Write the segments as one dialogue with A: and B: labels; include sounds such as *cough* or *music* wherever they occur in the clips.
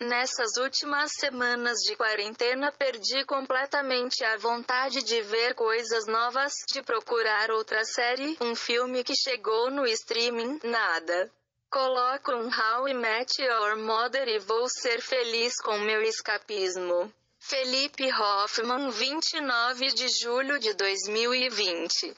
A: Nessas últimas semanas de quarentena perdi completamente a vontade de ver coisas novas, de procurar outra série, um filme que chegou no streaming, nada. Coloco um How I Met Your Mother e vou ser feliz com meu escapismo. Felipe Hoffman 29 de julho de 2020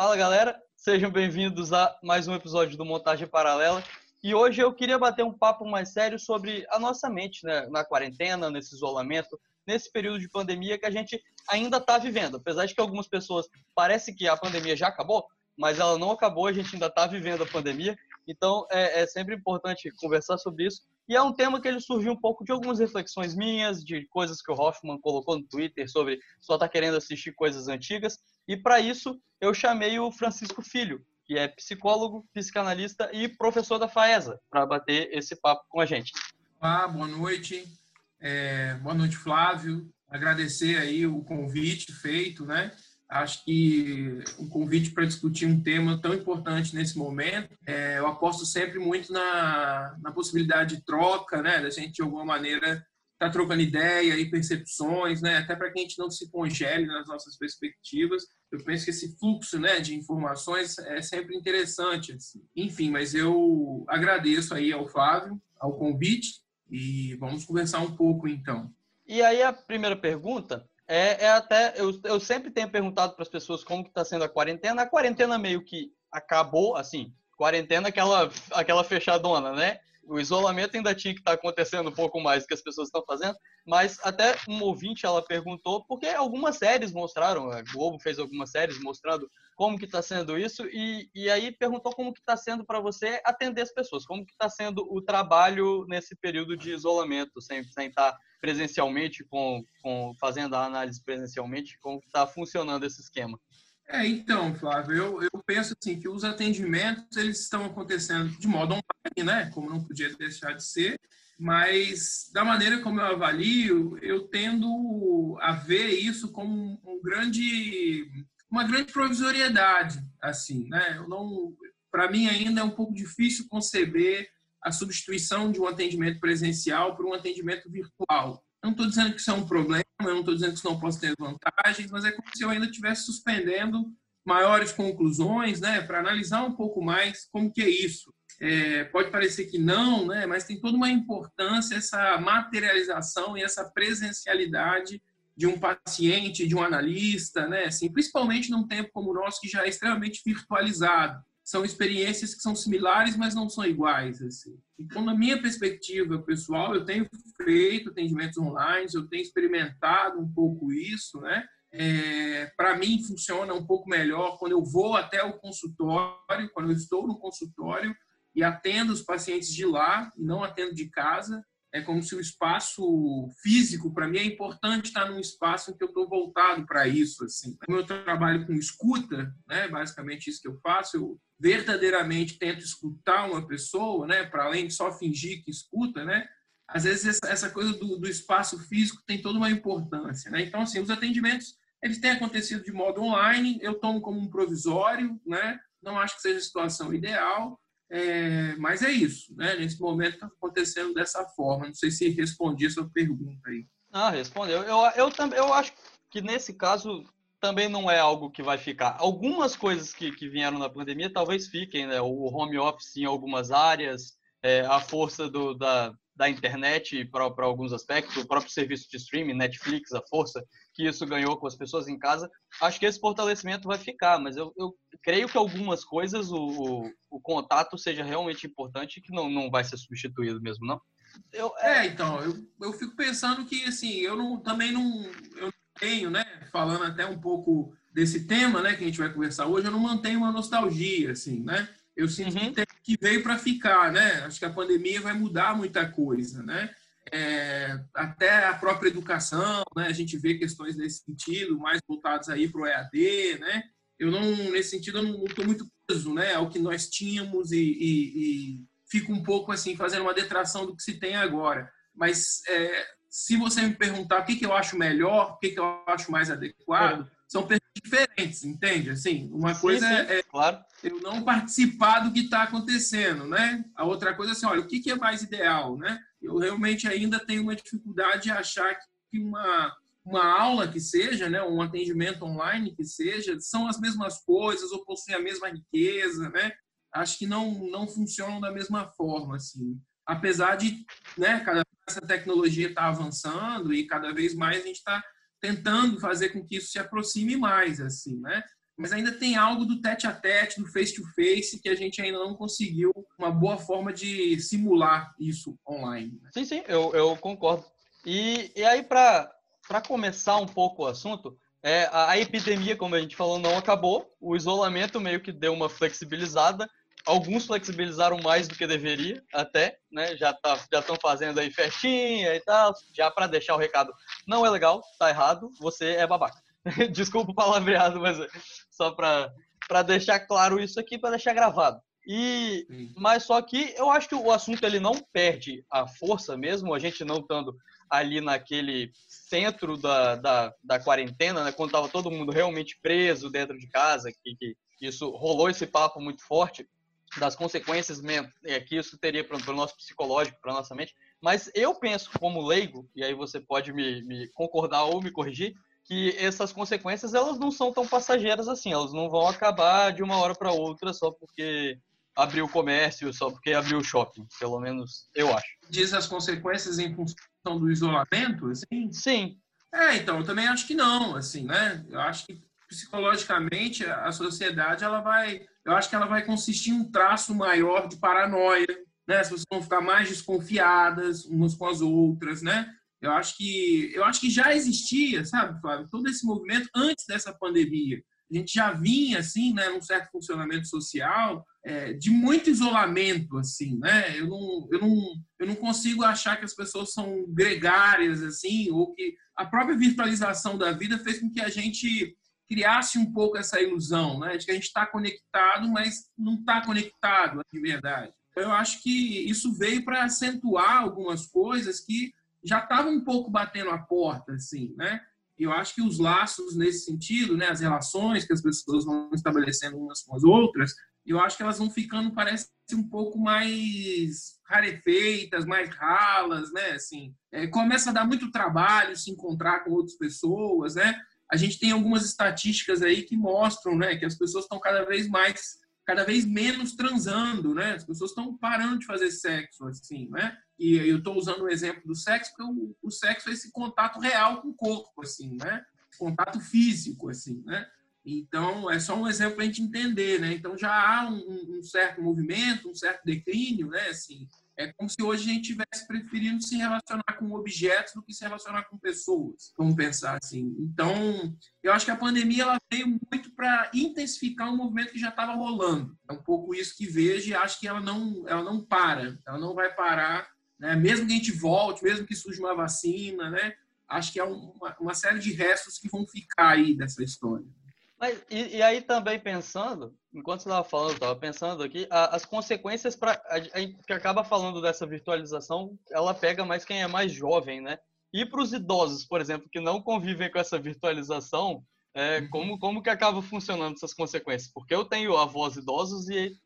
B: Fala galera, sejam bem-vindos a mais um episódio do Montagem Paralela. E hoje eu queria bater um papo mais sério sobre a nossa mente né, na quarentena, nesse isolamento, nesse período de pandemia que a gente ainda está vivendo. Apesar de que algumas pessoas parece que a pandemia já acabou, mas ela não acabou, a gente ainda está vivendo a pandemia. Então é, é sempre importante conversar sobre isso. E é um tema que ele surgiu um pouco de algumas reflexões minhas, de coisas que o Hoffman colocou no Twitter sobre só tá querendo assistir coisas antigas. E para isso, eu chamei o Francisco Filho, que é psicólogo, psicanalista e professor da FAESA, para bater esse papo com a gente.
C: Olá, boa noite. É, boa noite, Flávio. Agradecer aí o convite feito, né? Acho que um convite para discutir um tema tão importante nesse momento, é, eu aposto sempre muito na, na possibilidade de troca, né? Da gente, de alguma maneira, tá trocando ideia e percepções, né? Até para que a gente não se congele nas nossas perspectivas. Eu penso que esse fluxo, né, de informações é sempre interessante. Assim. Enfim, mas eu agradeço aí ao Flávio, ao convite e vamos conversar um pouco então.
B: E aí a primeira pergunta é, é até eu, eu sempre tenho perguntado para as pessoas como que está sendo a quarentena. A quarentena meio que acabou, assim, quarentena aquela aquela fechadona, né? O isolamento ainda tinha que estar tá acontecendo um pouco mais do que as pessoas estão fazendo, mas até um ouvinte ela perguntou porque algumas séries mostraram, a Globo fez algumas séries mostrando como que está sendo isso e, e aí perguntou como que está sendo para você atender as pessoas, como que está sendo o trabalho nesse período de isolamento, sem, sem estar tá presencialmente com, com fazendo a análise presencialmente, como que está funcionando esse esquema.
C: É, então, Flávio, eu, eu penso assim que os atendimentos eles estão acontecendo de modo online, né? Como não podia deixar de ser, mas da maneira como eu avalio, eu tendo a ver isso como um grande, uma grande provisoriedade, assim, né? Eu não, para mim ainda é um pouco difícil conceber a substituição de um atendimento presencial por um atendimento virtual. Não estou dizendo que isso é um problema, eu não estou dizendo que isso não possa ter vantagens, mas é como se eu ainda estivesse suspendendo maiores conclusões, né, para analisar um pouco mais como que é isso. É, pode parecer que não, né, mas tem toda uma importância essa materialização e essa presencialidade de um paciente, de um analista, né, assim, principalmente num tempo como o nosso que já é extremamente virtualizado são experiências que são similares, mas não são iguais. Assim. Então, na minha perspectiva pessoal, eu tenho feito atendimentos online, eu tenho experimentado um pouco isso, né? É, para mim funciona um pouco melhor quando eu vou até o consultório, quando eu estou no consultório e atendo os pacientes de lá e não atendo de casa. É como se o espaço físico, para mim, é importante estar num espaço em que eu estou voltado para isso. Assim. Como eu trabalho com escuta, né, basicamente isso que eu faço, eu verdadeiramente tento escutar uma pessoa, né, para além de só fingir que escuta, né, às vezes essa coisa do, do espaço físico tem toda uma importância, né? Então, assim, os atendimentos eles têm acontecido de modo online, eu tomo como um provisório, né? Não acho que seja a situação ideal, é, mas é isso, né? Nesse momento está acontecendo dessa forma. Não sei se respondi a sua pergunta aí.
B: Ah, respondeu. Eu, eu, eu, eu acho que nesse caso também não é algo que vai ficar. Algumas coisas que, que vieram na pandemia talvez fiquem, né? O home office em algumas áreas, é, a força do, da, da internet para alguns aspectos, o próprio serviço de streaming, Netflix, a força que isso ganhou com as pessoas em casa. Acho que esse fortalecimento vai ficar, mas eu, eu creio que algumas coisas o, o, o, contato seja realmente importante e que não, não vai ser substituído mesmo, não?
C: Eu, é... é, então, eu, eu fico pensando que, assim, eu não, também não, eu tenho, né, falando até um pouco desse tema, né, que a gente vai conversar hoje, eu não mantenho uma nostalgia, assim, né? Eu sinto uhum. que, que veio para ficar, né? Acho que a pandemia vai mudar muita coisa, né? É, até a própria educação, né? A gente vê questões nesse sentido, mais voltadas aí para o EAD, né? Eu não, nesse sentido, eu não estou muito preso né, ao que nós tínhamos e, e, e fico um pouco assim fazendo uma detração do que se tem agora. Mas é, se você me perguntar o que, que eu acho melhor, o que, que eu acho mais adequado, é. são perguntas diferentes, entende? Assim, uma sim, coisa sim, é claro. eu não participar do que está acontecendo, né? A outra coisa é assim, olha, o que, que é mais ideal, né? Eu realmente ainda tenho uma dificuldade de achar que uma uma aula que seja, né, um atendimento online que seja, são as mesmas coisas ou possuem a mesma riqueza, né? Acho que não não funcionam da mesma forma, assim. Apesar de, né, cada essa tecnologia está avançando e cada vez mais a gente está tentando fazer com que isso se aproxime mais, assim, né? Mas ainda tem algo do tete a tete, do face to face, que a gente ainda não conseguiu uma boa forma de simular isso online.
B: Né? Sim, sim, eu, eu concordo. E, e aí, para começar um pouco o assunto, é, a, a epidemia, como a gente falou, não acabou. O isolamento meio que deu uma flexibilizada alguns flexibilizaram mais do que deveria, até, né? Já tá, já estão fazendo aí festinha e tal, já para deixar o recado. Não é legal, tá errado, você é babaca. *laughs* Desculpa o palavreado, mas é só para para deixar claro isso aqui, para deixar gravado. E mas só que eu acho que o assunto ele não perde a força mesmo, a gente não estando ali naquele centro da, da, da quarentena, né, quando tava todo mundo realmente preso dentro de casa, que, que isso rolou esse papo muito forte das consequências é, que isso teria para o nosso psicológico, para nossa mente. Mas eu penso, como leigo, e aí você pode me, me, concordar ou me corrigir, que essas consequências elas não são tão passageiras assim. Elas não vão acabar de uma hora para outra só porque abriu o comércio, só porque abriu o shopping. Pelo menos eu acho.
C: Diz as consequências em função do isolamento, assim?
B: Sim.
C: É, então, eu também acho que não, assim, né? Eu acho que psicologicamente a sociedade ela vai eu acho que ela vai consistir em um traço maior de paranoia, né? As pessoas vão ficar mais desconfiadas umas com as outras, né? Eu acho que eu acho que já existia, sabe, Flávio, todo esse movimento antes dessa pandemia. A gente já vinha assim, né, num certo funcionamento social é, de muito isolamento, assim, né? Eu não, eu não, eu não consigo achar que as pessoas são gregárias, assim, ou que a própria virtualização da vida fez com que a gente criasse um pouco essa ilusão, né, de que a gente está conectado, mas não está conectado de verdade. Então, eu acho que isso veio para acentuar algumas coisas que já estavam um pouco batendo a porta, assim, né? Eu acho que os laços nesse sentido, né, as relações que as pessoas vão estabelecendo umas com as outras, eu acho que elas vão ficando, parece um pouco mais rarefeitas, mais ralas, né? Assim, é, começa a dar muito trabalho se encontrar com outras pessoas, né? A gente tem algumas estatísticas aí que mostram né, que as pessoas estão cada vez mais, cada vez menos transando, né? As pessoas estão parando de fazer sexo, assim, né? E eu estou usando o exemplo do sexo porque o, o, sexo é esse contato real com o corpo, assim, né? Contato físico, assim, né? Então, é só um exemplo para a gente entender, né? Então, já há um, um certo movimento, um certo declínio, né? Assim, é como se hoje a gente estivesse preferindo se relacionar com objetos do que se relacionar com pessoas. Vamos pensar assim. Então, eu acho que a pandemia ela veio muito para intensificar um movimento que já estava rolando. É um pouco isso que vejo e acho que ela não, ela não para. Ela não vai parar, né? Mesmo que a gente volte, mesmo que surja uma vacina, né? Acho que é uma, uma série de restos que vão ficar aí dessa história.
B: Mas, e, e, aí também pensando, enquanto você estava falando, estava pensando aqui, a, as consequências para a, gente que acaba falando dessa virtualização, ela pega mais quem é mais jovem, né? E para os idosos, por exemplo, que não convivem com essa virtualização, é, uhum. como, como que acaba funcionando essas consequências? Porque eu tenho avós idosos e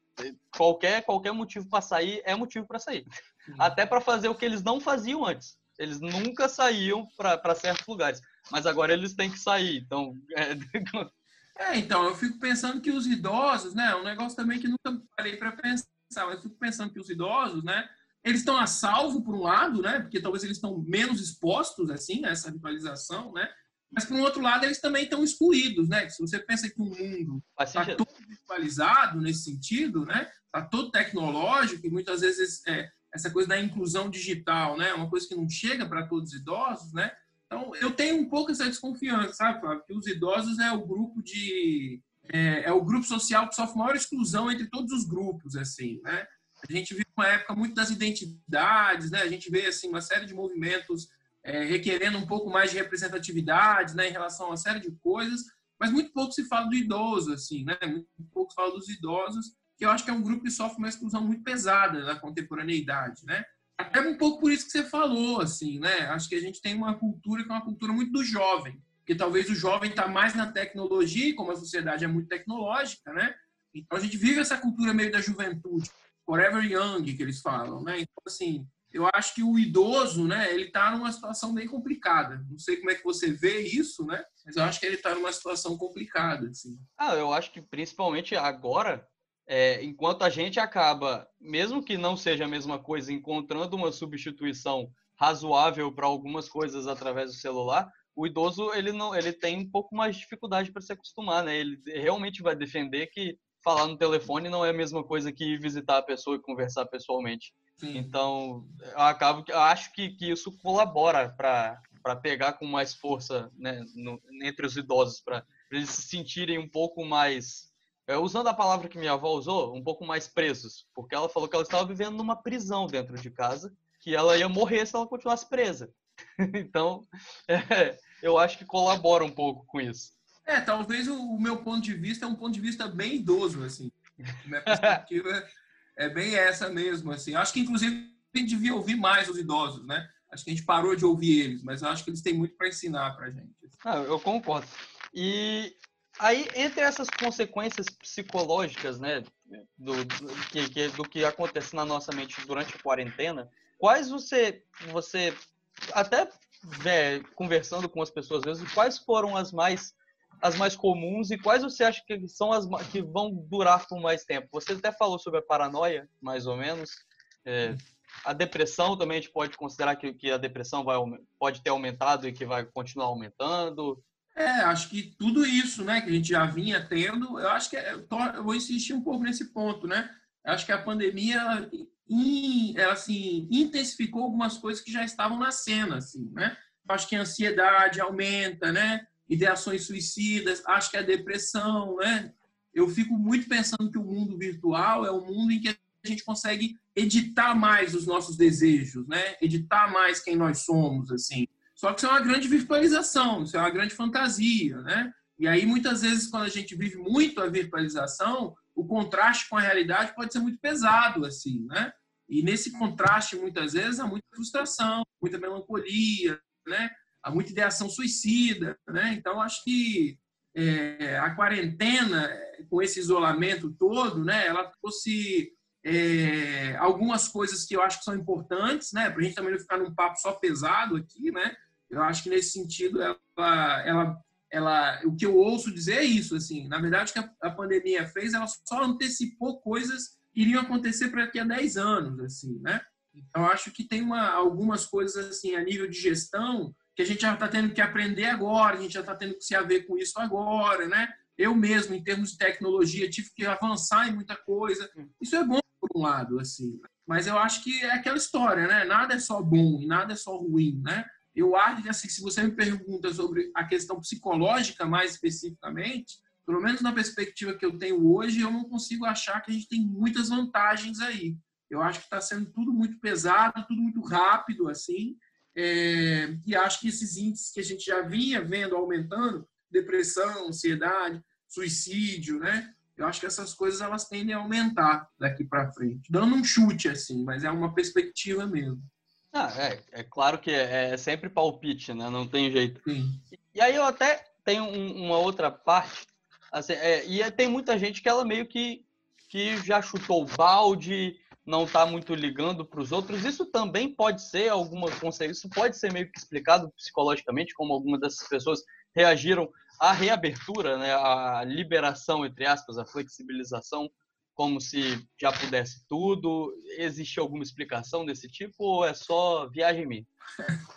B: qualquer, qualquer motivo para sair é motivo para sair. Uhum. Até para fazer o que eles não faziam antes. Eles nunca saíam para certos lugares. Mas agora eles têm que sair. Então, é, *laughs*
C: É, então, eu fico pensando que os idosos, né, um negócio também que nunca parei para pensar, mas eu fico pensando que os idosos, né, eles estão a salvo por um lado, né, porque talvez eles estão menos expostos, assim, a essa ritualização, né, mas por um outro lado eles também estão excluídos, né, se você pensa que o mundo está todo virtualizado nesse sentido, né, está todo tecnológico e muitas vezes é, essa coisa da inclusão digital, né, é uma coisa que não chega para todos os idosos, né, então, eu tenho um pouco essa desconfiança, sabe, Flávio? Que os idosos é o grupo de. É, é, o grupo social que sofre maior exclusão entre todos os grupos, assim, né? A gente vive uma época muito das identidades, né? A gente vê, assim, uma série de movimentos é, requerendo um pouco mais de representatividade, né? Em relação a uma série de coisas, mas muito pouco se fala do idoso, assim, né? Muito pouco se fala dos idosos, que eu acho que é um grupo que sofre uma exclusão muito pesada na contemporaneidade, né? Até um pouco por isso que você falou, assim, né? Acho que a gente tem uma cultura que é uma cultura muito do jovem, porque talvez o jovem está mais na tecnologia, como a sociedade é muito tecnológica, né? Então a gente vive essa cultura meio da juventude, forever young, que eles falam, né? Então, assim, eu acho que o idoso, né, ele está numa situação bem complicada. Não sei como é que você vê isso, né? Mas eu acho que ele está numa situação complicada, assim.
B: Ah, eu acho que principalmente agora, é, enquanto a gente acaba, mesmo que não seja a mesma coisa, encontrando uma substituição razoável para algumas coisas através do celular, o idoso ele não, ele tem um pouco mais de dificuldade para se acostumar, né? Ele realmente vai defender que falar no telefone não é a mesma coisa que visitar a pessoa e conversar pessoalmente. Sim. Então, eu acabo eu acho que, que isso colabora para para pegar com mais força né, no, entre os idosos, para eles se sentirem um pouco mais, usando a palavra que minha avó usou, um pouco mais presos, porque ela falou que ela estava vivendo numa prisão dentro de casa, que ela ia morrer se ela continuasse presa. *laughs* então, é, eu acho que colabora um pouco com isso.
C: É, talvez o, meu ponto de vista é um ponto de vista bem idoso, assim. Minha perspectiva é bem essa mesmo, assim. Acho que, inclusive, a gente devia ouvir mais os idosos, né? Acho que a gente parou de ouvir eles, mas eu acho que eles têm muito para ensinar para a gente.
B: Ah, eu concordo. E aí, entre essas consequências psicológicas, né, do, do, que, do que acontece na nossa mente durante a quarentena, quais você, você até é, conversando com as pessoas às vezes, quais foram as mais as mais comuns e quais você acha que são as que vão durar por mais tempo? Você até falou sobre a paranoia, mais ou menos. É, a depressão também a gente pode considerar que, que a depressão vai, pode ter aumentado e que vai continuar aumentando.
C: É, acho que tudo isso, né, que a gente já vinha tendo, eu acho que é, eu vou insistir um pouco nesse ponto, né? Eu acho que a pandemia ela, assim intensificou algumas coisas que já estavam na cena, assim, né? Eu acho que a ansiedade aumenta, né? ideações suicidas, acho que é depressão, né? Eu fico muito pensando que o mundo virtual é um mundo em que a gente consegue editar mais os nossos desejos, né? Editar mais quem nós somos, assim. Só que isso é uma grande virtualização, isso é uma grande fantasia, né? E aí, muitas vezes, quando a gente vive muito a virtualização, o contraste com a realidade pode ser muito pesado, assim, né? E nesse contraste, muitas vezes, há muita frustração, muita melancolia, né? há muita ideação suicida, né? Então acho que é, a quarentena com esse isolamento todo, né? Ela trouxe é, algumas coisas que eu acho que são importantes, né? Para a gente também não ficar num papo só pesado aqui, né? Eu acho que nesse sentido ela, ela, ela, o que eu ouço dizer é isso, assim. Na verdade, o que a, pandemia fez, ela só antecipou coisas que iriam acontecer para daqui a 10 anos, assim, né? Então acho que tem uma, algumas coisas assim a nível de gestão que a gente já está tendo que aprender agora, a gente já está tendo que se haver com isso agora, né? Eu mesmo, em termos de tecnologia, tive que avançar em muita coisa. Isso é bom lado, assim. Mas eu acho que é aquela história, né? Nada é só bom e nada é só ruim, né? Eu acho que, assim, se você me pergunta sobre a questão psicológica mais especificamente, pelo menos na perspectiva que eu tenho hoje, eu não consigo achar que a gente tem muitas vantagens aí. Eu acho que está sendo tudo muito pesado, tudo muito rápido, assim, é, e acho que esses índices que a gente já vinha vendo aumentando, depressão, ansiedade, suicídio, né? Eu acho que essas coisas elas tendem a aumentar daqui para frente, dando um chute assim, mas é uma perspectiva mesmo.
B: Ah, é, é claro que é, é sempre palpite, né? Não tem jeito.
C: Sim.
B: E aí eu até tenho um, uma outra parte, assim, é, e tem muita gente que ela meio que, que já chutou o balde, não está muito ligando para os outros, isso também pode ser alguma isso pode ser meio que explicado psicologicamente como algumas dessas pessoas reagiram à reabertura, né, à liberação entre aspas, à flexibilização, como se já pudesse tudo. Existe alguma explicação desse tipo ou é só viagem minha?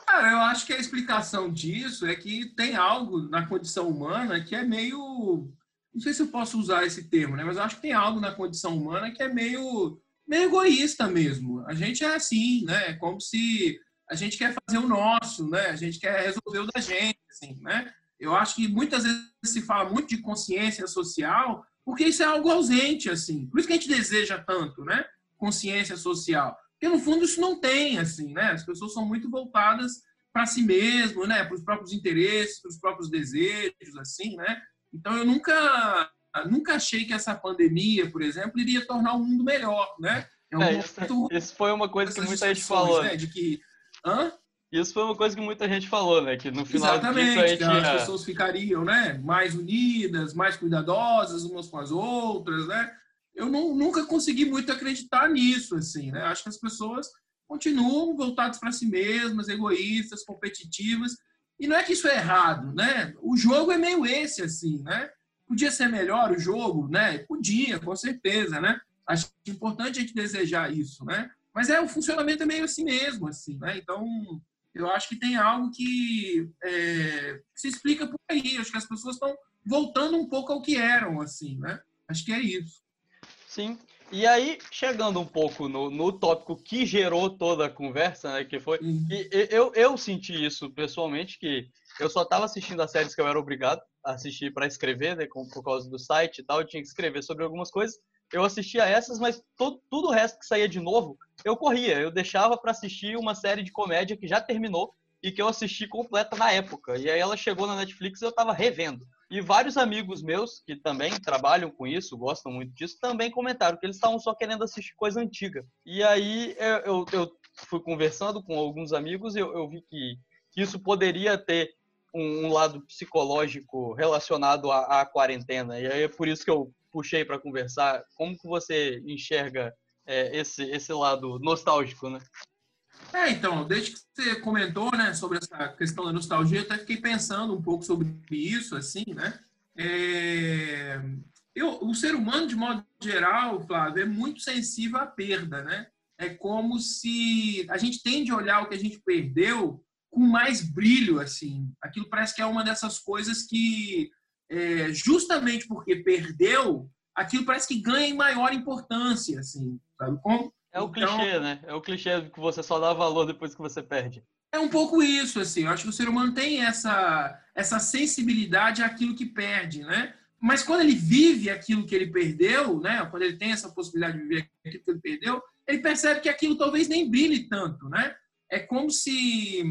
C: Cara, eu acho que a explicação disso é que tem algo na condição humana que é meio não sei se eu posso usar esse termo, né? Mas eu acho que tem algo na condição humana que é meio meio egoísta mesmo. A gente é assim, né? É como se a gente quer fazer o nosso, né? A gente quer resolver o da gente, assim, né? Eu acho que muitas vezes se fala muito de consciência social, porque isso é algo ausente, assim. Por isso que a gente deseja tanto, né? Consciência social. Porque no fundo isso não tem, assim, né? As pessoas são muito voltadas para si mesmo, né? Para os próprios interesses, para os próprios desejos, assim, né? Então eu nunca nunca achei que essa pandemia, por exemplo, iria tornar o mundo melhor, né?
B: É, é isso, isso, foi uma coisa que muita gente falou. Né?
C: De que, hã?
B: Isso foi uma coisa que muita gente falou, né? Que no final
C: Exatamente,
B: disso a gente...
C: as pessoas ficariam, né? Mais unidas, mais cuidadosas umas com as outras, né? Eu não, nunca consegui muito acreditar nisso, assim, né? Acho que as pessoas continuam voltadas para si mesmas, egoístas, competitivas. E não é que isso é errado, né? O jogo é meio esse, assim, né? Podia ser melhor o jogo, né? Podia, com certeza, né? Acho importante a gente desejar isso, né? Mas é o funcionamento é meio assim mesmo, assim, né? Então eu acho que tem algo que é, se explica por aí. Acho que as pessoas estão voltando um pouco ao que eram, assim, né? Acho que é isso.
B: Sim. E aí, chegando um pouco no, no tópico que gerou toda a conversa, né? Que foi. Uhum. E, eu, eu senti isso pessoalmente, que eu só estava assistindo as séries que eu era obrigado a assistir para escrever, né? por causa do site e tal. Eu tinha que escrever sobre algumas coisas. Eu assistia essas, mas todo, tudo o resto que saía de novo, eu corria. Eu deixava para assistir uma série de comédia que já terminou e que eu assisti completa na época. E aí ela chegou na Netflix e eu estava revendo. E vários amigos meus, que também trabalham com isso, gostam muito disso, também comentaram que eles estavam só querendo assistir coisa antiga. E aí eu, eu, eu fui conversando com alguns amigos e eu, eu vi que, que, isso poderia ter um, um lado psicológico relacionado à, à, quarentena. E aí é por isso que eu puxei para conversar. Como que você enxerga é, esse, esse lado nostálgico, né?
C: É, então, desde que você comentou, né, sobre essa questão da nostalgia, eu até fiquei pensando um pouco sobre isso, assim, né? É... Eu, o ser humano, de modo geral, Flávio, é muito sensível à perda, né? É como se a gente tende a olhar o que a gente perdeu com mais brilho, assim. Aquilo parece que é uma dessas coisas que, é, justamente porque perdeu, aquilo parece que ganha em maior importância, assim, sabe como?
B: É o então, clichê, né? É o clichê que você só dá valor depois que você perde.
C: É um pouco isso, assim. Eu acho que o ser humano tem essa, essa sensibilidade àquilo que perde, né? Mas quando ele vive aquilo que ele perdeu, né? Quando ele tem essa possibilidade de viver aquilo que ele perdeu, ele percebe que aquilo talvez nem brilhe tanto, né? É como se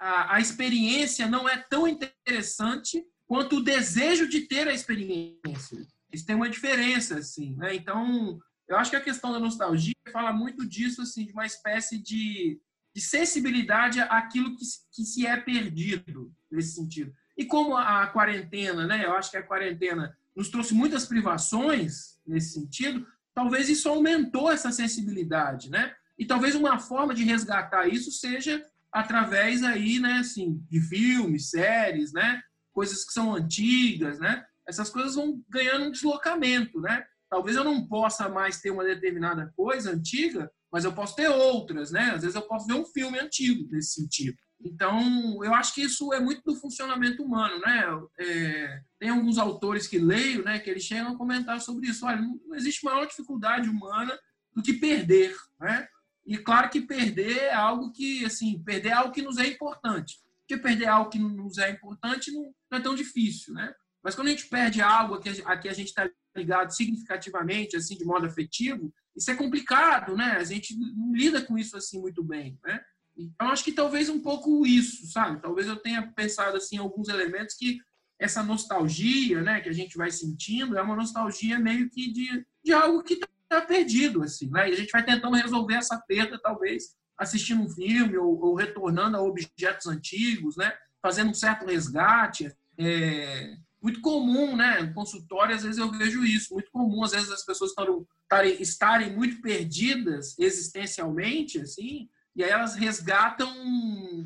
C: a, a experiência não é tão interessante quanto o desejo de ter a experiência. Isso tem uma diferença, assim, né? Então, eu acho que a questão da nostalgia fala muito disso, assim, de uma espécie de, de sensibilidade àquilo que, que se é perdido, nesse sentido. E como a quarentena, né? Eu acho que a quarentena nos trouxe muitas privações nesse sentido, talvez isso aumentou essa sensibilidade, né? E talvez uma forma de resgatar isso seja através aí, né, assim, de filmes, séries, né? Coisas que são antigas, né? Essas coisas vão ganhando um deslocamento, né? Talvez eu não possa mais ter uma determinada coisa antiga, mas eu posso ter outras, né? Às vezes eu posso ver um filme antigo nesse sentido. Então, eu acho que isso é muito do funcionamento humano, né? É, tem alguns autores que leio, né, que eles chegam a comentar sobre isso. Olha, não existe maior dificuldade humana do que perder, né? E claro que perder é algo que, assim, perder é algo que nos é importante. Porque perder algo que nos é importante não, é tão difícil, né? Mas quando a gente perde algo a que a gente está ligado significativamente, assim, de modo afetivo, isso é complicado, né? A gente não lida com isso assim muito bem, né? Então, acho que talvez um pouco isso, sabe? Talvez eu tenha pensado, assim, alguns elementos que essa nostalgia, né, que a gente vai sentindo, é uma nostalgia meio que de, de algo que está perdido, assim, né? E a gente vai tentando resolver essa perda, talvez, assistindo um filme ou, ou retornando a objetos antigos, né? Fazendo um certo resgate. É, muito comum, né? No consultório, às vezes eu vejo isso, muito comum, às vezes as pessoas estarem, estarem muito perdidas existencialmente, assim, e aí elas resgatam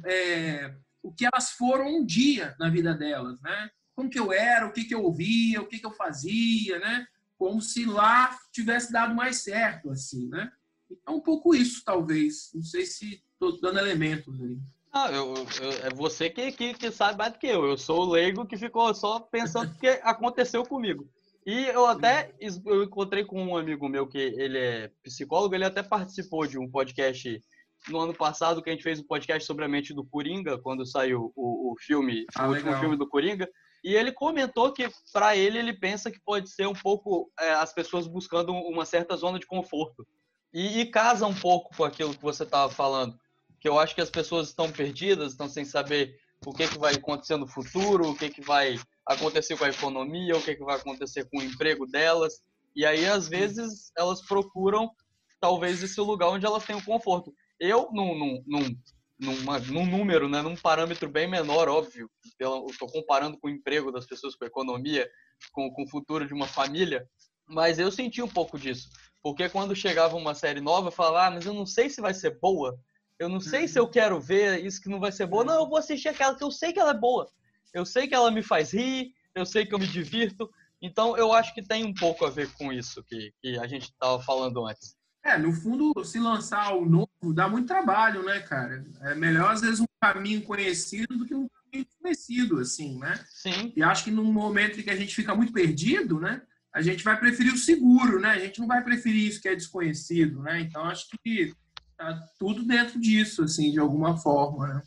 C: é, o que elas foram um dia na vida delas, né? Como que eu era, o que, que eu ouvia, o que, que eu fazia, né? Como se lá tivesse dado mais certo, assim, né? Então, um pouco isso, talvez. Não sei se estou dando elementos aí.
B: Ah, eu, eu, é você que, que, que, sabe mais do que eu. Eu sou o leigo que ficou só pensando que aconteceu comigo. E eu até eu encontrei com um amigo meu que ele é psicólogo, ele até participou de um podcast no ano passado que a gente fez um podcast sobre a mente do Coringa, quando saiu o, o filme, ah, o último filme do Coringa. E ele comentou que, para ele, ele pensa que pode ser um pouco é, as pessoas buscando uma certa zona de conforto. E, e casa um pouco com aquilo que você estava falando que eu acho que as pessoas estão perdidas, estão sem saber o que, que vai acontecer no futuro, o que, que vai acontecer com a economia, o que, que vai acontecer com o emprego delas. E aí, às vezes, elas procuram talvez esse lugar onde elas têm o conforto. Eu, num, num, num, numa, num número, né, num parâmetro bem menor, óbvio, estou comparando com o emprego das pessoas, com a economia, com, com o futuro de uma família, mas eu senti um pouco disso. Porque quando chegava uma série nova, eu falava, ah, mas eu não sei se vai ser boa. Eu não sei se eu uhum. quero ver isso que não vai ser boa. Não, eu vou assistir aquela que eu sei que ela é boa. Eu sei que ela me faz rir, eu sei que eu me divirto. Então, eu acho que tem um pouco a ver com isso que, que a gente estava falando antes.
C: É, no fundo, se lançar o novo dá muito trabalho, né, cara? É melhor, às vezes, um caminho conhecido do que um caminho desconhecido, assim, né?
B: Sim.
C: E acho que num momento em que a gente fica muito perdido, né? A gente vai preferir o seguro, né? A gente não vai preferir isso que é desconhecido, né? Então, acho que tá tudo dentro disso, assim, de alguma forma, né?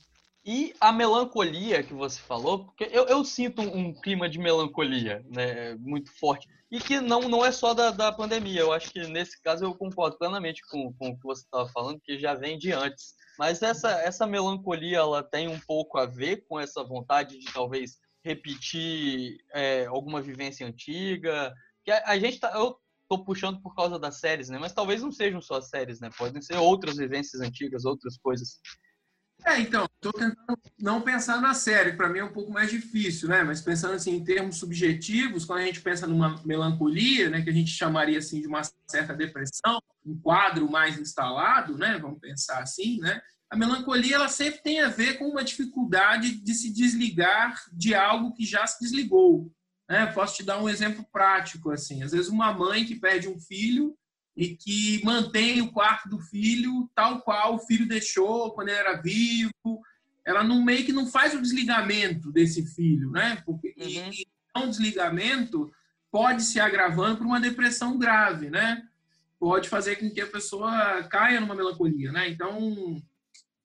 B: E a melancolia que você falou, porque eu, eu sinto um clima de melancolia, né, muito forte. E que não, não é só da, da pandemia. Eu acho que nesse caso eu concordo plenamente com, com o que você estava falando, que já vem de antes. Mas essa, essa melancolia, ela tem um pouco a ver com essa vontade de talvez repetir é, alguma vivência antiga. Que a, a gente tá, eu tô puxando por causa das séries, né? Mas talvez não sejam só as séries, né? Podem ser outras vivências antigas, outras coisas.
C: É, então, estou tentando não pensar na série, para mim é um pouco mais difícil, né? Mas pensando assim em termos subjetivos, quando a gente pensa numa melancolia, né, que a gente chamaria assim de uma certa depressão, um quadro mais instalado, né? Vamos pensar assim, né? A melancolia ela sempre tem a ver com uma dificuldade de se desligar de algo que já se desligou. Né? Posso te dar um exemplo prático assim. Às vezes uma mãe que perde um filho e que mantém o quarto do filho tal qual o filho deixou quando ele era vivo. Ela não meio que não faz o desligamento desse filho, né? Porque uhum. e, um desligamento pode se agravando por uma depressão grave, né? Pode fazer com que a pessoa caia numa melancolia, né? Então,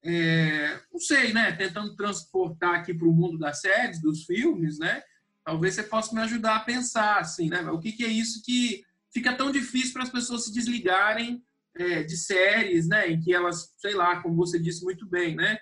C: é, não sei, né? Tentando transportar aqui para o mundo das séries, dos filmes, né? Talvez você possa me ajudar a pensar, assim, né? O que, que é isso que fica tão difícil para as pessoas se desligarem é, de séries, né, em que elas, sei lá, como você disse muito bem, né,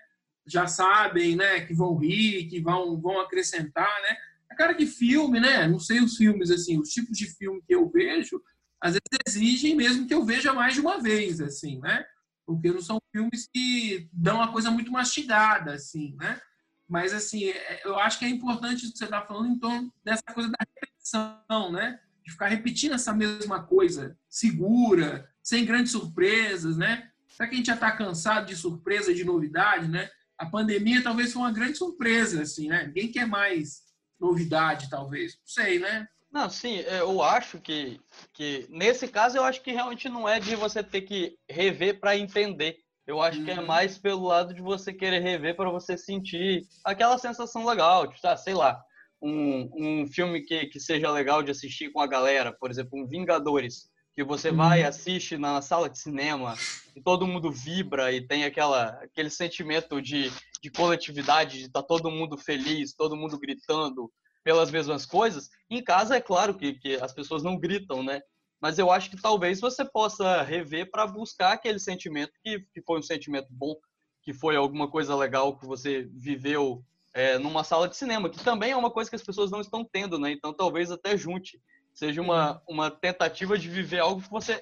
C: já sabem, né, que vão rir, que vão, vão acrescentar, né. A cara que filme, né, não sei os filmes, assim, os tipos de filme que eu vejo, às vezes exigem mesmo que eu veja mais de uma vez, assim, né, porque não são filmes que dão uma coisa muito mastigada, assim, né. Mas, assim, é, eu acho que é importante isso que você está falando em torno dessa coisa da repetição, né? de ficar repetindo essa mesma coisa, segura, sem grandes surpresas, né? Será que a gente já está cansado de surpresa, de novidade, né? A pandemia talvez foi uma grande surpresa, assim, né? Ninguém quer mais novidade, talvez. Não sei, né?
B: Não, sim, é, eu acho que, que nesse caso eu acho que realmente não é de você ter que rever para entender. Eu acho que é uhum. mais pelo lado de você querer rever para você sentir aquela sensação legal, tipo, ah, sei lá, um, um filme que, que seja legal de assistir com a galera, por exemplo, um Vingadores, que você vai uhum. assiste na sala de cinema e todo mundo vibra e tem aquela, aquele sentimento de, de coletividade, de estar tá todo mundo feliz, todo mundo gritando pelas mesmas coisas. Em casa, é claro que, que as pessoas não gritam, né? Mas eu acho que talvez você possa rever para buscar aquele sentimento que, que foi um sentimento bom, que foi alguma coisa legal que você viveu é, numa sala de cinema, que também é uma coisa que as pessoas não estão tendo, né? Então talvez até junte, seja uma, uma tentativa de viver algo que você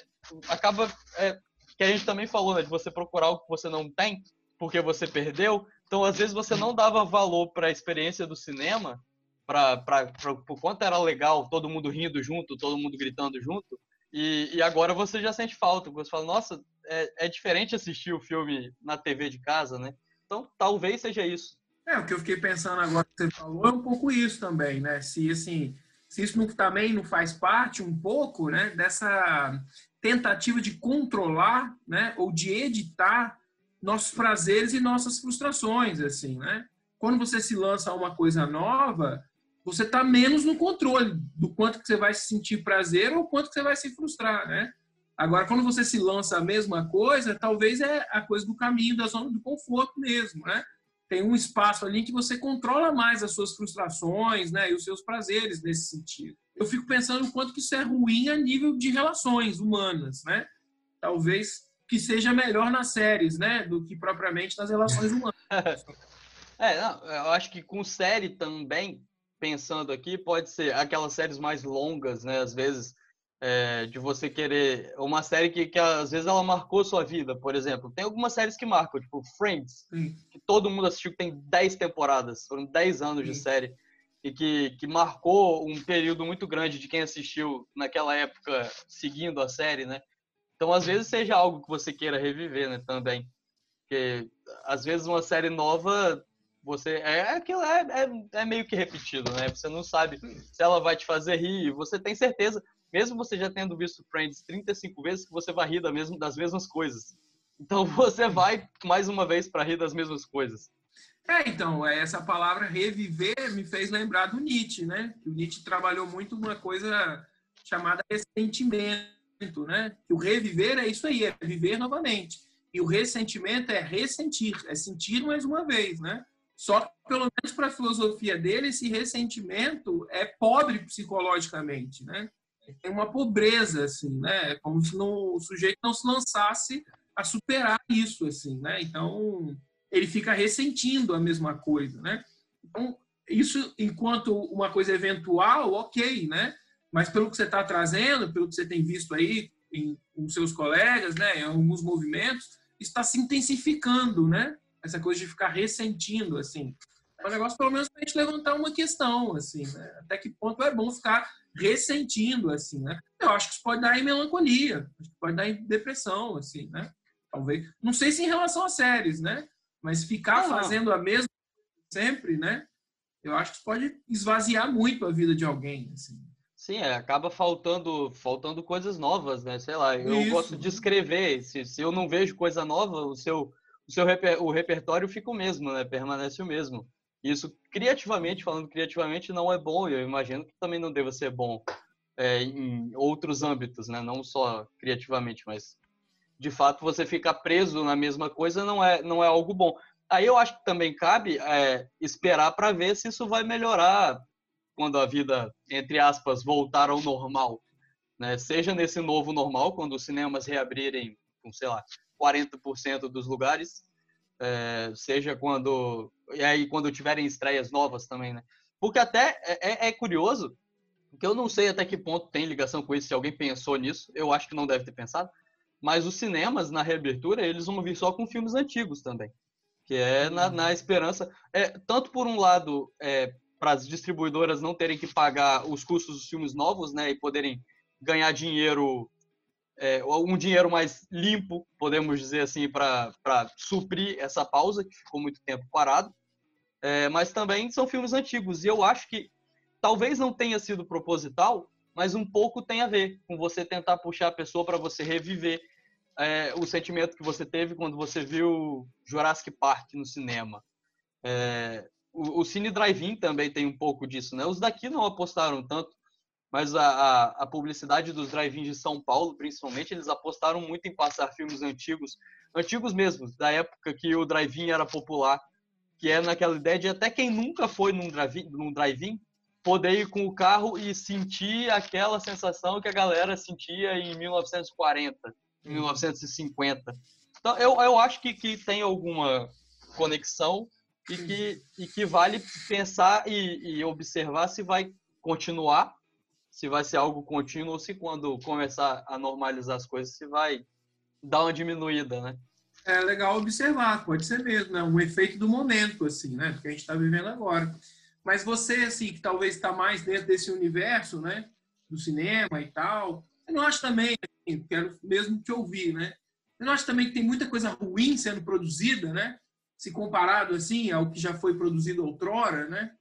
B: acaba, é, que a gente também falou, né? De você procurar algo que você não tem, porque você perdeu. Então às vezes você não dava valor para a experiência do cinema, para por quanto era legal, todo mundo rindo junto, todo mundo gritando junto. E, e agora você já sente falta, você fala, nossa, é, é diferente assistir o filme na TV de casa, né? Então talvez seja isso.
C: É, o que eu fiquei pensando agora que você falou é um pouco isso também, né? Se, assim, se isso também não faz parte um pouco, né, dessa tentativa de controlar, né, ou de editar nossos prazeres e nossas frustrações, assim, né? Quando você se lança a uma coisa nova, você está menos no controle do quanto que você vai se sentir prazer ou quanto que você vai se frustrar, né? Agora, quando você se lança a mesma coisa, talvez é a coisa do caminho da zona do conforto mesmo, né? tem um espaço ali que você controla mais as suas frustrações né, e os seus prazeres nesse sentido. Eu fico pensando o quanto que isso é ruim a nível de relações humanas, né? Talvez que seja melhor nas séries, né, do que propriamente nas relações humanas. *laughs*
B: é, não, eu acho que com série também, pensando aqui pode ser aquelas séries mais longas, né? Às vezes, é, de você querer. Uma série que, que às vezes ela marcou sua vida, por exemplo. Tem algumas séries que marcam, tipo Friends, Sim. que todo mundo assistiu, que tem 10 temporadas, foram 10 anos Sim. de série. E que, que marcou um período muito grande de quem assistiu naquela época seguindo a série, né? Então, às vezes, seja algo que você queira reviver, né, também. Porque, às vezes, uma série nova você é aquilo é, é, é, meio que repetido, né? Você não sabe se ela vai te fazer rir. Você tem certeza, mesmo você já tendo visto Friends 35 vezes, que você vai rir da mesmo, das mesmas coisas. Então *laughs* você vai mais uma vez para rir das mesmas coisas.
C: É, então, é, essa palavra reviver me fez lembrar do Nietzsche, né? O Nietzsche trabalhou muito uma coisa chamada ressentimento, né? O reviver é isso aí, é viver novamente. E o ressentimento é ressentir, é sentir mais uma vez, né? Só que, pelo menos para a filosofia dele, esse ressentimento é pobre psicologicamente, né? Tem uma pobreza, assim, né? É como se não, o sujeito não se lançasse a superar isso, assim, né? Então, ele fica ressentindo a mesma coisa, né? Então, isso, enquanto uma coisa eventual, ok, né? Mas pelo que você está trazendo, pelo que você tem visto aí em, com seus colegas, né? Em alguns movimentos, está se intensificando, né? Essa coisa de ficar ressentindo, assim. É um negócio, pelo menos, para a gente levantar uma questão, assim, né? Até que ponto é bom ficar ressentindo, assim, né? Eu acho que isso pode dar em melancolia, pode dar em depressão, assim, né? Talvez. Não sei se em relação a séries, né? Mas ficar fazendo a mesma sempre, né? Eu acho que isso pode esvaziar muito a vida de alguém, assim.
B: Sim, é, acaba faltando, faltando coisas novas, né? Sei lá, eu isso. gosto de escrever. Se, se eu não vejo coisa nova, o seu o seu reper, o repertório fica o mesmo, né? Permanece o mesmo. Isso, criativamente, falando criativamente, não é bom. Eu imagino que também não deva ser bom é, em outros âmbitos, né? Não só criativamente, mas de fato você ficar preso na mesma coisa não é, não é algo bom. Aí eu acho que também cabe é, esperar para ver se isso vai melhorar quando a vida, entre aspas, voltar ao normal. Né? Seja nesse novo normal, quando os cinemas reabrirem, com, sei lá, 40% dos lugares, é, seja quando e aí quando tiverem estreias novas também, né? Porque até é, é, é, curioso, que eu não sei até que ponto tem ligação com isso, se alguém pensou nisso, eu acho que não deve ter pensado, mas os cinemas na reabertura eles vão vir só com filmes antigos também, que é na, na esperança, é, tanto por um lado é, para as distribuidoras não terem que pagar os custos dos filmes novos, né, e poderem ganhar dinheiro é, um dinheiro mais limpo, podemos dizer assim, para suprir essa pausa que ficou muito tempo parado. É, mas também são filmes antigos e eu acho que talvez não tenha sido proposital, mas um pouco tem a ver com você tentar puxar a pessoa para você reviver é, o sentimento que você teve quando você viu Jurassic Park no cinema. É, o, o Cine Drive-In também tem um pouco disso, né? Os daqui não apostaram tanto, mas a, a, a publicidade dos drive-ins de São Paulo, principalmente, eles apostaram muito em passar filmes antigos, antigos mesmo, da época que o drive-in era popular, que é naquela ideia de até quem nunca foi num drive-in, num drive poder ir com o carro e sentir aquela sensação que a galera sentia em 1940, em 1950. Então, eu, eu acho que, que tem alguma conexão e que, e que vale pensar e, e observar se vai continuar se vai ser algo contínuo ou se quando começar a normalizar as coisas, se vai dar uma diminuída, né?
C: É legal observar, pode ser mesmo, né? Um efeito do momento, assim, né? Que a gente está vivendo agora. Mas você, assim, que talvez está mais dentro desse universo, né? Do cinema e tal, acho também, assim, quero mesmo te ouvir, né? Acho também que tem muita coisa ruim sendo produzida, né? Se comparado, assim, ao que já foi produzido outrora, né?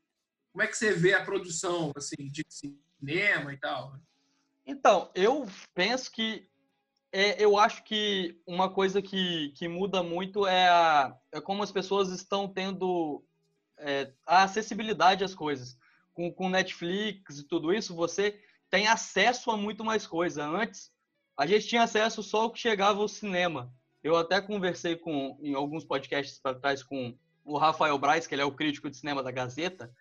C: Como é que você vê a produção, assim, de cinema e tal?
B: Então, eu penso que é, eu acho que uma coisa que, que muda muito é, a, é como as pessoas estão tendo é, a acessibilidade às coisas. Com, com Netflix e tudo isso, você tem acesso a muito mais coisa. Antes, a gente tinha acesso só ao que chegava ao cinema. Eu até conversei com em alguns podcasts para trás com o Rafael Braz, que ele é o crítico de cinema da Gazeta,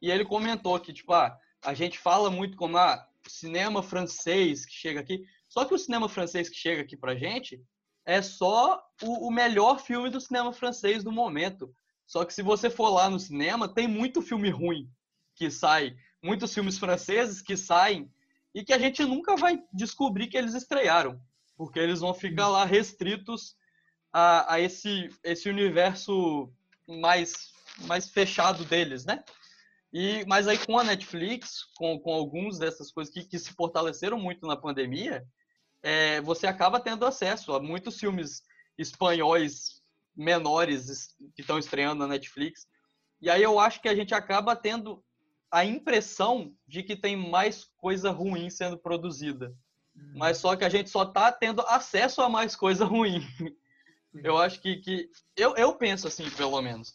B: e ele comentou que, tipo, ah, a gente fala muito como ah, cinema francês que chega aqui. Só que o cinema francês que chega aqui pra gente é só o, o, melhor filme do cinema francês do momento. Só que se você for lá no cinema, tem muito filme ruim que sai, muitos filmes franceses que saem e que a gente nunca vai descobrir que eles estrearam, porque eles vão ficar lá restritos a, a esse, esse universo mais, mais fechado deles, né? E, mas aí com a Netflix, com, com alguns dessas coisas que, que se fortaleceram muito na pandemia, é, você acaba tendo acesso a muitos filmes espanhóis menores que estão estreando na Netflix. E aí eu acho que a gente acaba tendo a impressão de que tem mais coisa ruim sendo produzida. Hum. Mas só que a gente só está tendo acesso a mais coisa ruim. Eu acho que, que eu, eu penso assim, pelo menos.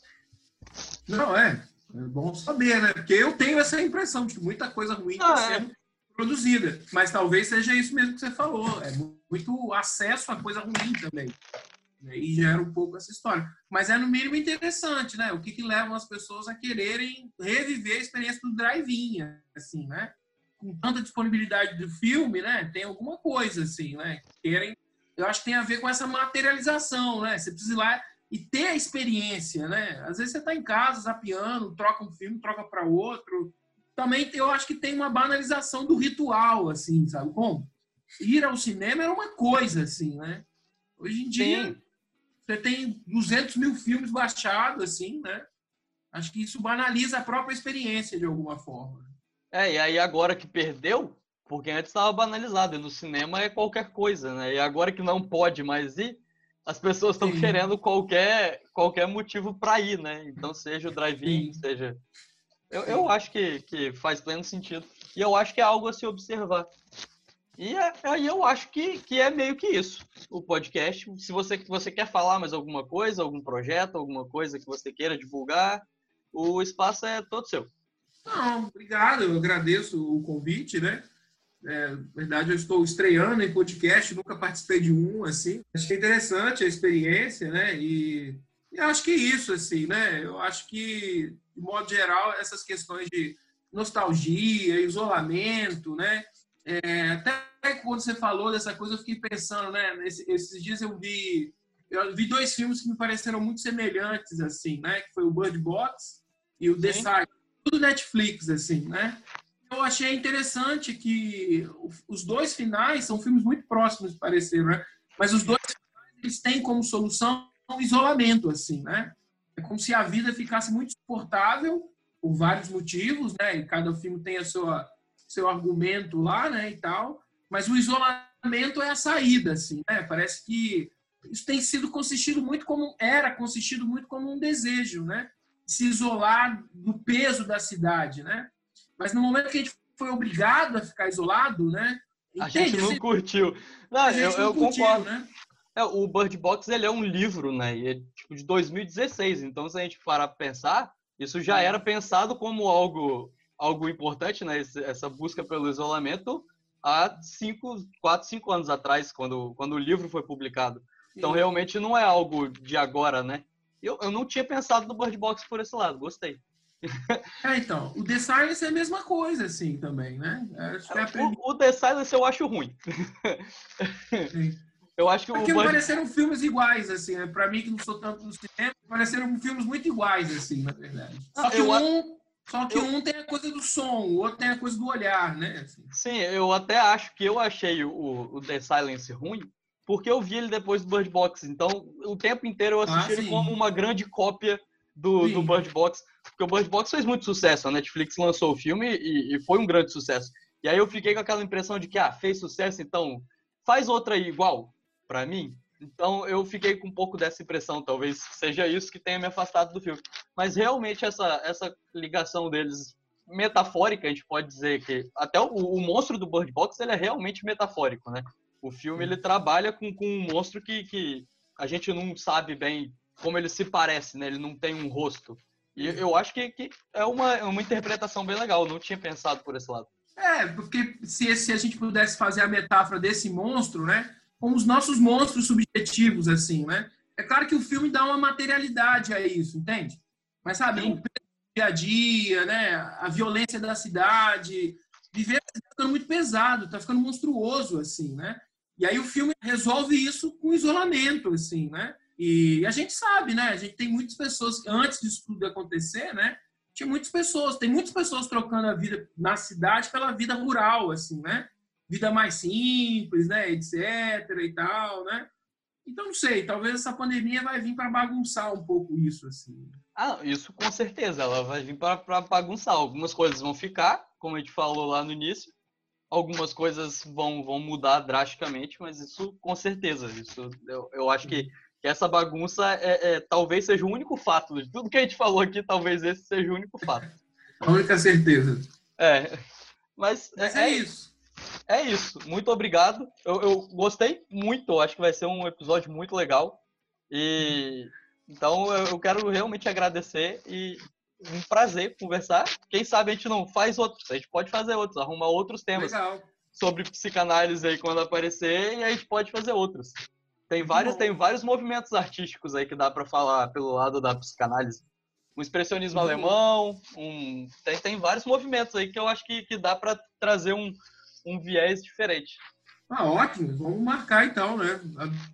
C: Não, é. É bom saber, né? Porque eu tenho essa impressão de que muita coisa ruim está ah, é. sendo é. produzida. Mas talvez seja isso mesmo que você falou. É muito acesso a coisa ruim também. Né? E gera um pouco essa história. Mas é no mínimo interessante, né? O que, que leva as pessoas a quererem reviver a experiência do drive-in, assim, né? Com tanta disponibilidade do filme, né? Tem alguma coisa, assim, né? Querem. Eu acho que tem a ver com essa materialização, né? Você precisa ir lá e ter a experiência, né? Às vezes você está em casa, zapiando, troca um filme, troca para outro. Também eu acho que tem uma banalização do ritual, assim, sabe como? Ir ao cinema era uma coisa, assim, né? Hoje em dia, você tem 200 mil filmes baixados, assim, né? Acho que isso banaliza a própria experiência, de alguma forma.
B: É, e aí agora que perdeu, porque antes estava banalizado, e no cinema é qualquer coisa, né? E agora que não pode mais ir, as pessoas estão querendo qualquer, qualquer motivo para ir, né? Então, seja o drive-in, seja. Eu, eu acho que, que faz pleno sentido. E eu acho que é algo a se observar. E é, aí eu acho que, que é meio que isso, o podcast. Se você, você quer falar mais alguma coisa, algum projeto, alguma coisa que você queira divulgar, o espaço é todo seu.
C: Não, obrigado, eu agradeço o convite, né? É, na verdade, eu estou estreando em podcast, nunca participei de um, assim. Acho que é interessante a experiência, né? E, e acho que é isso, assim, né? Eu acho que, de modo geral, essas questões de nostalgia, isolamento, né? É, até quando você falou dessa coisa, eu fiquei pensando, né? Nesse, esses dias eu vi, eu vi dois filmes que me pareceram muito semelhantes, assim, né? Que foi o Bird Box e o The Side. Tudo Netflix, assim, né? Eu achei interessante que os dois finais são filmes muito próximos, pareceram, né? Mas os dois finais, eles têm como solução um isolamento, assim, né? É como se a vida ficasse muito suportável por vários motivos, né? E cada filme tem a sua seu argumento lá, né, e tal. Mas o isolamento é a saída, assim, né? Parece que isso tem sido consistido muito como era consistido muito como um desejo, né? Se isolar do peso da cidade, né? Mas no momento que a gente foi obrigado a ficar isolado, né?
B: A gente não curtiu. Não, eu, eu curtiu, concordo. Né? É, o Bird Box ele é um livro, né? E é tipo de 2016. Então, se a gente parar para pensar, isso já era pensado como algo, algo importante, né? Essa busca pelo isolamento há cinco, quatro, cinco anos atrás, quando, quando o livro foi publicado. Então, realmente não é algo de agora, né? Eu, eu não tinha pensado no Bird Box por esse lado. Gostei.
C: É, então, o The Silence é a mesma coisa, assim, também, né?
B: É o, o, The Silence eu acho ruim.
C: Sim. *laughs* Eu acho que Porque pareceram filmes iguais, assim, né? Pra mim, que não sou tanto no cinema, pareceram filmes muito iguais, assim, na verdade. Só que eu... um... Só que eu... um tem a coisa do som, o outro tem a coisa do olhar, né? Assim.
B: Sim, eu até acho que eu achei o, o The Silence ruim, porque eu vi ele depois do Bird Box. Então, o tempo inteiro eu assisti ah, ele como uma grande cópia do, do Bird Box, porque o Bird Box fez muito sucesso. A Netflix lançou o filme e, e, foi um grande sucesso. E aí eu fiquei com aquela impressão de que, ah, fez sucesso, então faz outra igual para mim. Então eu fiquei com um pouco dessa impressão, talvez seja isso que tenha me afastado do filme. Mas realmente essa, essa ligação deles metafórica, a gente pode dizer que até o, o monstro do Bird Box ele é realmente metafórico, né? O filme ele trabalha com, com um monstro que, que a gente não sabe bem como ele se parece, né? Ele não tem um rosto. E eu acho que, que é uma, é uma interpretação bem legal. Eu não tinha pensado por esse lado.
C: É, porque se, se a gente pudesse fazer a metáfora desse monstro, né? Com os nossos monstros subjetivos, assim, né? É claro que o filme dá uma materialidade a isso, entende? Mas, sabe, o dia a dia, né? A violência da cidade. Viver tá ficando muito pesado, tá ficando monstruoso, assim, né? E aí o filme resolve isso com isolamento, assim, né? E a gente sabe, né? A gente tem muitas pessoas que antes disso tudo acontecer, né? tinha muitas pessoas, tem muitas pessoas trocando a vida na cidade pela vida rural, assim, né? Vida mais simples, né, etc e tal, né? Então, não sei, talvez essa pandemia vai vir para bagunçar um pouco isso, assim.
D: Ah, isso com certeza, ela vai vir para bagunçar. Algumas coisas vão ficar, como a gente falou lá no início, algumas coisas vão, vão mudar drasticamente, mas isso com certeza. Isso, eu, eu acho que, que essa bagunça é, é, talvez seja o único fato. De tudo que a gente falou aqui, talvez esse seja o único fato. *laughs*
C: A única certeza.
D: É. Mas,
C: mas é, é, isso.
D: É isso. Muito obrigado. Eu, eu gostei muito. Eu acho que vai ser um episódio muito legal. E então eu quero realmente agradecer e um prazer conversar. Quem sabe a gente não faz outros, a gente pode fazer outros, arrumar outros temas
C: Legal.
D: sobre psicanálise aí quando aparecer e a gente pode fazer outros. Tem vários, tem vários movimentos artísticos aí que dá para falar pelo lado da psicanálise. Um expressionismo uhum. alemão, um, tem, tem vários movimentos aí que eu acho que, que dá para trazer um, um viés diferente.
C: Ah, ótimo, vamos marcar então, né?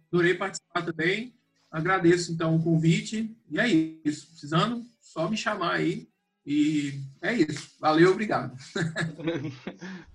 C: Adorei participar também. Agradeço então o convite. E é isso. Precisando, só me chamar aí. E é isso. Valeu, obrigado. *laughs*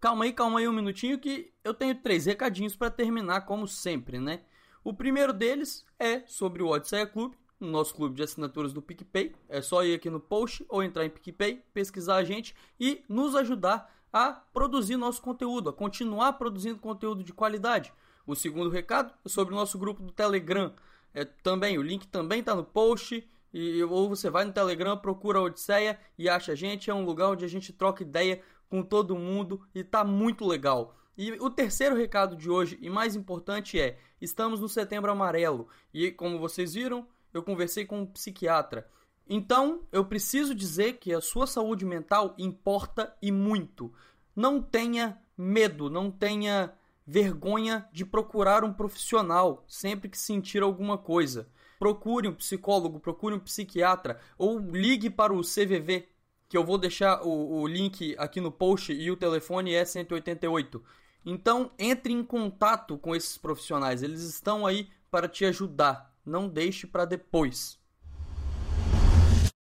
B: calma aí, calma aí um minutinho que eu tenho três recadinhos para terminar, como sempre, né? O primeiro deles é sobre o Odisseia Clube, no nosso clube de assinaturas do PicPay. É só ir aqui no post ou entrar em PicPay, pesquisar a gente e nos ajudar a produzir nosso conteúdo, a continuar produzindo conteúdo de qualidade. O segundo recado é sobre o nosso grupo do Telegram. É, também, o link também está no post. E, ou você vai no Telegram, procura a Odisseia e acha a gente. É um lugar onde a gente troca ideia com todo mundo e tá muito legal. E o terceiro recado de hoje, e mais importante, é: estamos no Setembro Amarelo. E como vocês viram, eu conversei com um psiquiatra. Então, eu preciso dizer que a sua saúde mental importa e muito. Não tenha medo, não tenha vergonha de procurar um profissional sempre que sentir alguma coisa. Procure um psicólogo, procure um psiquiatra ou ligue para o CVV, que eu vou deixar o, o link aqui no post e o telefone é 188. Então, entre em contato com esses profissionais, eles estão aí para te ajudar. Não deixe para depois.